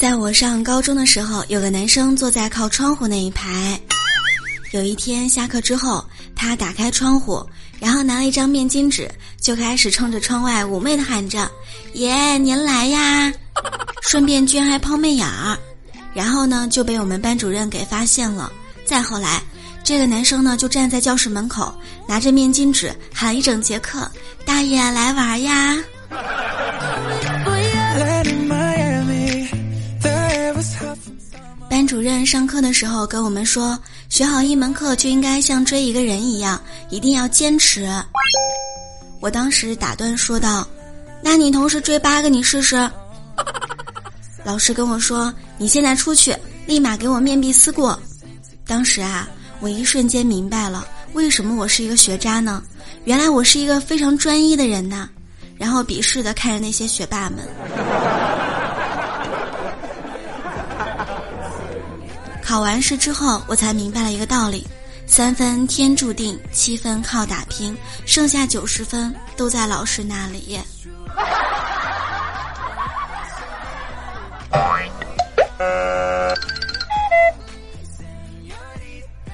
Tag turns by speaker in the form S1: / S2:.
S1: 在我上高中的时候，有个男生坐在靠窗户那一排。有一天下课之后，他打开窗户，然后拿了一张面巾纸，就开始冲着窗外妩媚的喊着：“爷，您来呀！” 顺便居然还抛媚眼儿。然后呢，就被我们班主任给发现了。再后来，这个男生呢就站在教室门口，拿着面巾纸喊一整节课：“大爷来玩呀！”班主任上课的时候跟我们说，学好一门课就应该像追一个人一样，一定要坚持。我当时打断说道：“那你同时追八个，你试试。” 老师跟我说：“你现在出去，立马给我面壁思过。”当时啊，我一瞬间明白了为什么我是一个学渣呢？原来我是一个非常专一的人呐。然后鄙视的看着那些学霸们。考完试之后，我才明白了一个道理：三分天注定，七分靠打拼，剩下九十分都在老师那里。